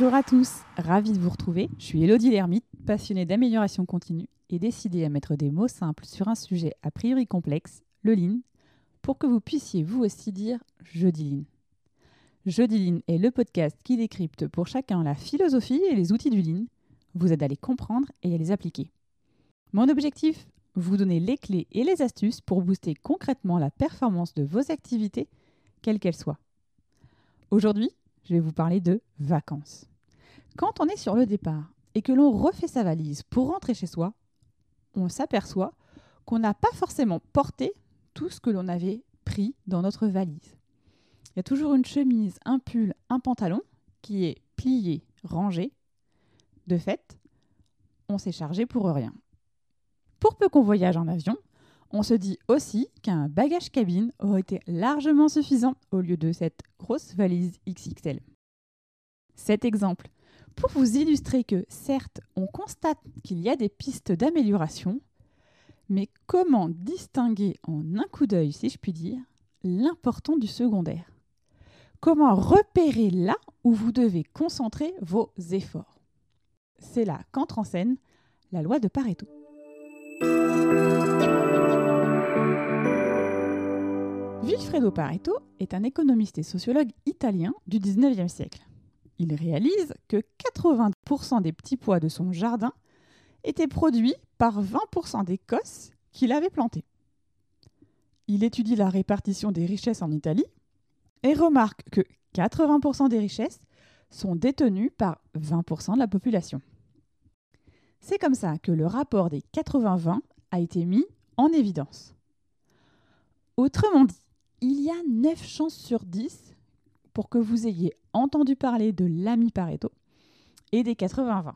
Bonjour à tous, ravie de vous retrouver. Je suis Elodie Lermite, passionnée d'amélioration continue et décidée à mettre des mots simples sur un sujet a priori complexe, le lean, pour que vous puissiez vous aussi dire je dis lean. Je dis lean est le podcast qui décrypte pour chacun la philosophie et les outils du lean, vous aide à les comprendre et à les appliquer. Mon objectif Vous donner les clés et les astuces pour booster concrètement la performance de vos activités, quelles qu'elles soient. Aujourd'hui, je vais vous parler de vacances. Quand on est sur le départ et que l'on refait sa valise pour rentrer chez soi, on s'aperçoit qu'on n'a pas forcément porté tout ce que l'on avait pris dans notre valise. Il y a toujours une chemise, un pull, un pantalon qui est plié, rangé. De fait, on s'est chargé pour rien. Pour peu qu'on voyage en avion, on se dit aussi qu'un bagage cabine aurait été largement suffisant au lieu de cette grosse valise XXL. Cet exemple, pour vous illustrer que certes, on constate qu'il y a des pistes d'amélioration, mais comment distinguer en un coup d'œil, si je puis dire, l'important du secondaire? Comment repérer là où vous devez concentrer vos efforts? C'est là qu'entre en scène la loi de Pareto. Vilfredo Pareto est un économiste et sociologue italien du 19e siècle. Il réalise que 80% des petits pois de son jardin étaient produits par 20% des cosses qu'il avait plantées. Il étudie la répartition des richesses en Italie et remarque que 80% des richesses sont détenues par 20% de la population. C'est comme ça que le rapport des 80-20 a été mis en évidence. Autrement dit, il y a 9 chances sur 10 pour que vous ayez entendu parler de l'ami Pareto et des 80-20.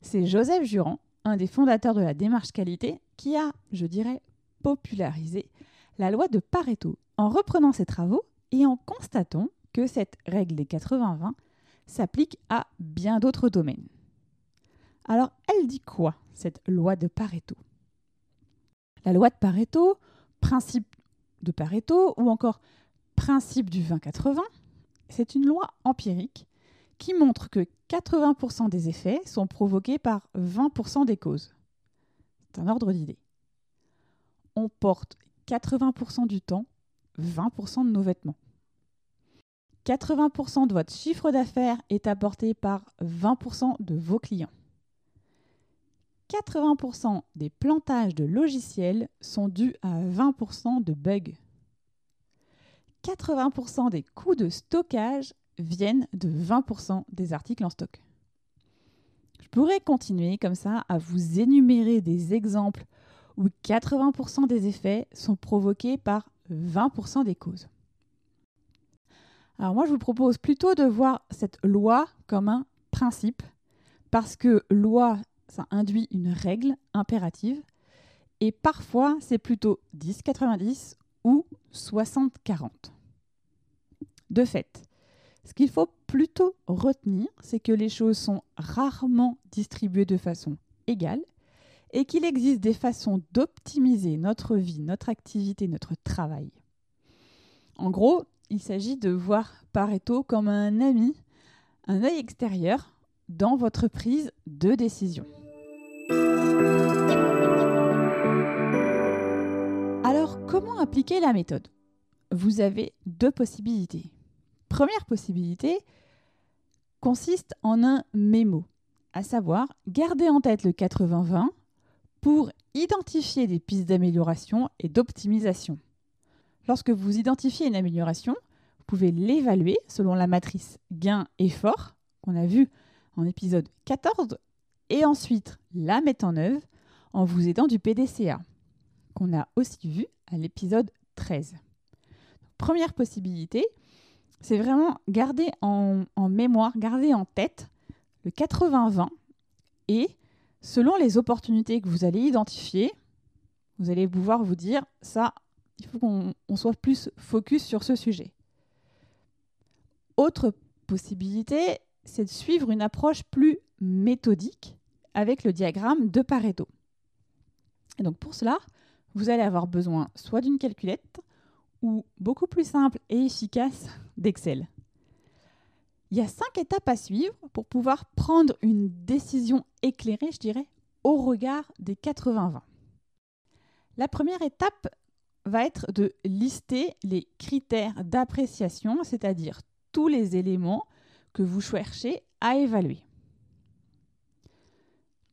C'est Joseph Jurand, un des fondateurs de la démarche qualité, qui a, je dirais, popularisé la loi de Pareto en reprenant ses travaux et en constatant que cette règle des 80-20 s'applique à bien d'autres domaines. Alors, elle dit quoi, cette loi de Pareto? La loi de Pareto, principe de Pareto ou encore principe du 20-80, c'est une loi empirique qui montre que 80% des effets sont provoqués par 20% des causes. C'est un ordre d'idée. On porte 80% du temps 20% de nos vêtements. 80% de votre chiffre d'affaires est apporté par 20% de vos clients. 80% des plantages de logiciels sont dus à 20% de bugs. 80% des coûts de stockage viennent de 20% des articles en stock. Je pourrais continuer comme ça à vous énumérer des exemples où 80% des effets sont provoqués par 20% des causes. Alors moi, je vous propose plutôt de voir cette loi comme un principe, parce que loi, ça induit une règle impérative, et parfois c'est plutôt 10-90 ou 60-40. De fait, ce qu'il faut plutôt retenir, c'est que les choses sont rarement distribuées de façon égale et qu'il existe des façons d'optimiser notre vie, notre activité, notre travail. En gros, il s'agit de voir Pareto comme un ami, un œil extérieur dans votre prise de décision. Appliquer la méthode Vous avez deux possibilités. Première possibilité consiste en un mémo, à savoir garder en tête le 80-20 pour identifier des pistes d'amélioration et d'optimisation. Lorsque vous identifiez une amélioration, vous pouvez l'évaluer selon la matrice gain-effort qu'on a vu en épisode 14 et ensuite la mettre en œuvre en vous aidant du PDCA qu'on a aussi vu à l'épisode 13. première possibilité, c'est vraiment garder en, mémoire, garder en tête le 80-20 et selon les opportunités que vous allez identifier, vous allez pouvoir vous dire ça, il faut qu'on soit plus focus sur ce sujet. Autre possibilité, c'est de suivre une approche plus méthodique avec le diagramme de Pareto. Et donc pour cela, vous allez avoir besoin soit d'une calculette ou beaucoup plus simple et efficace d'Excel. Il y a cinq étapes à suivre pour pouvoir prendre une décision éclairée, je dirais, au regard des 80-20. La première étape va être de lister les critères d'appréciation, c'est-à-dire tous les éléments que vous cherchez à évaluer.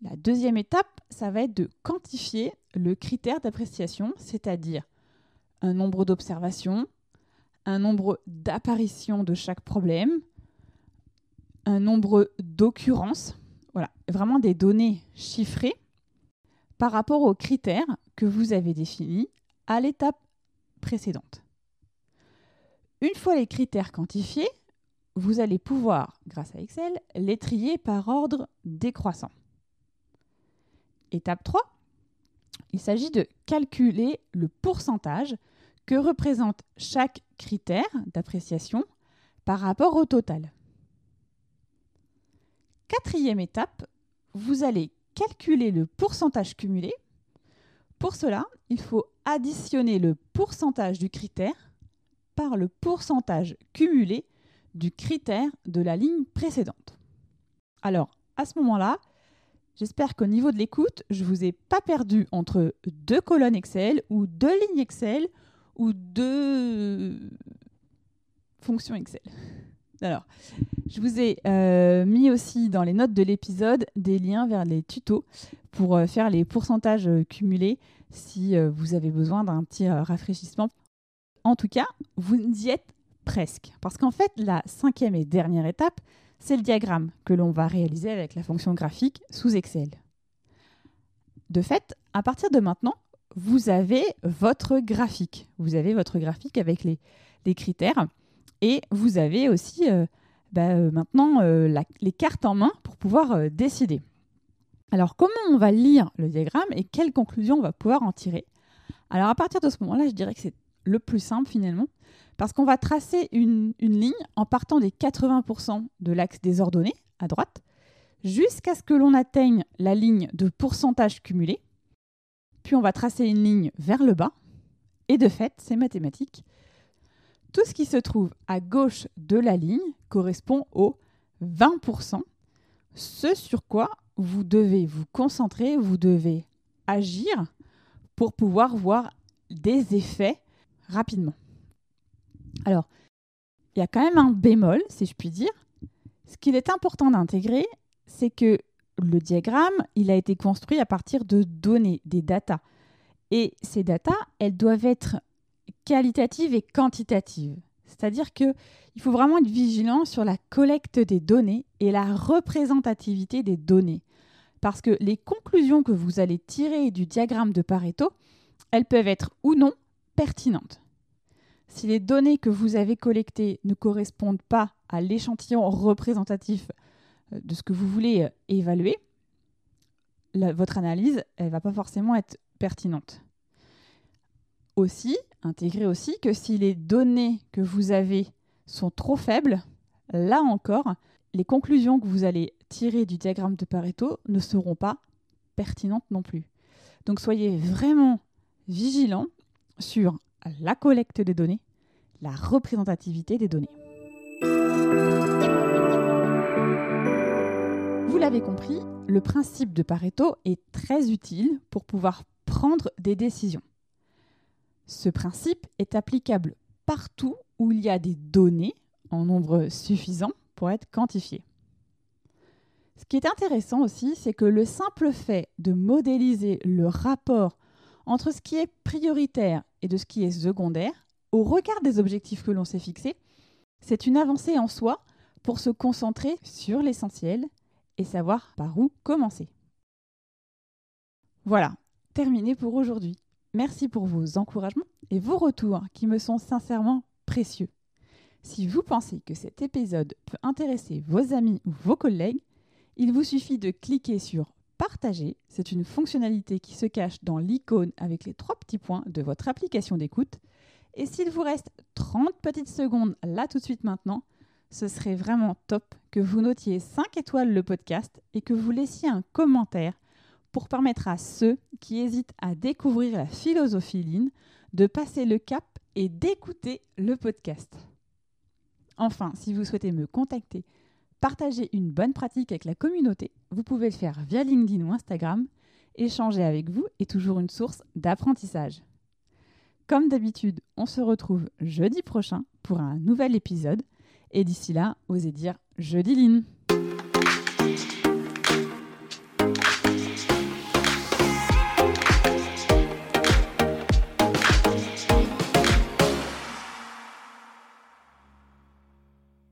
La deuxième étape, ça va être de quantifier le critère d'appréciation, c'est-à-dire un nombre d'observations, un nombre d'apparitions de chaque problème, un nombre d'occurrences, voilà, vraiment des données chiffrées par rapport aux critères que vous avez définis à l'étape précédente. Une fois les critères quantifiés, vous allez pouvoir, grâce à Excel, les trier par ordre décroissant. Étape 3, il s'agit de calculer le pourcentage que représente chaque critère d'appréciation par rapport au total. Quatrième étape, vous allez calculer le pourcentage cumulé. Pour cela, il faut additionner le pourcentage du critère par le pourcentage cumulé du critère de la ligne précédente. Alors, à ce moment-là, j'espère qu'au niveau de l'écoute, je ne vous ai pas perdu entre deux colonnes Excel ou deux lignes Excel ou deux fonctions Excel. Alors, je vous ai euh, mis aussi dans les notes de l'épisode des liens vers les tutos pour euh, faire les pourcentages euh, cumulés si vous avez besoin d'un petit rafraîchissement. En tout cas, vous y êtes presque. Parce qu'en fait, la cinquième et dernière étape, c'est le diagramme que l'on va réaliser avec la fonction graphique sous Excel. De fait, à partir de maintenant, vous avez votre graphique. Vous avez votre graphique avec les, critères et vous avez aussi euh, bah, euh, maintenant euh, les cartes en main pour pouvoir décider. Alors comment on va lire le diagramme et quelles conclusions on va pouvoir en tirer? Alors à partir de ce moment-là, je dirais que c'est le plus simple finalement, parce qu'on va tracer une, ligne en partant des 80% de l'axe des ordonnées à droite, jusqu'à ce que l'on atteigne la ligne de pourcentage cumulé, puis on va tracer une ligne vers le bas, et de fait, c'est mathématique, tout ce qui se trouve à gauche de la ligne correspond aux 20%, ce sur quoi vous devez vous concentrer, vous devez agir pour pouvoir voir des effets rapidement. Alors, il y a quand même un bémol, si je puis dire. Ce qu'il est important d'intégrer, c'est que le diagramme, il a été construit à partir de données, des datas. Et ces datas, elles doivent être qualitative et quantitative. C'est-à-dire qu'il faut vraiment être vigilant sur la collecte des données et la représentativité des données. Parce que les conclusions que vous allez tirer du diagramme de Pareto, elles peuvent être ou non pertinentes. Si les données que vous avez collectées ne correspondent pas à l'échantillon représentatif euh, de ce que vous voulez euh, évaluer, votre analyse, ne va pas forcément être pertinente. Aussi, intégrer aussi que si les données que vous avez sont trop faibles, là encore, les conclusions que vous allez tirer du diagramme de Pareto ne seront pas pertinentes non plus. Donc soyez vraiment vigilants sur la collecte des données, la représentativité des données. Vous l'avez compris, le principe de Pareto est très utile pour pouvoir prendre des décisions. Ce principe est applicable partout où il y a des données en nombre suffisant pour être quantifiées. Ce qui est intéressant aussi, c'est que le simple fait de modéliser le rapport entre ce qui est prioritaire et de ce qui est secondaire, au regard des objectifs que l'on s'est fixés, c'est une avancée en soi pour se concentrer sur l'essentiel et savoir par où commencer. Voilà, terminé pour aujourd'hui. Merci pour vos encouragements et vos retours qui me sont sincèrement précieux. Si vous pensez que cet épisode peut intéresser vos amis ou vos collègues, il vous suffit de cliquer sur Partager. C'est une fonctionnalité qui se cache dans l'icône avec les trois petits points de votre application d'écoute. Et s'il vous reste 30 petites secondes là tout de suite maintenant, ce serait vraiment top que vous notiez 5 étoiles le podcast et que vous laissiez un commentaire pour permettre à ceux qui hésitent à découvrir la philosophie Lean de passer le cap et d'écouter le podcast. Enfin, si vous souhaitez me contacter, partager une bonne pratique avec la communauté, vous pouvez le faire via LinkedIn ou Instagram. Échanger avec vous est toujours une source d'apprentissage. Comme d'habitude, on se retrouve jeudi prochain pour un nouvel épisode. Et d'ici là, osez dire jeudi Line.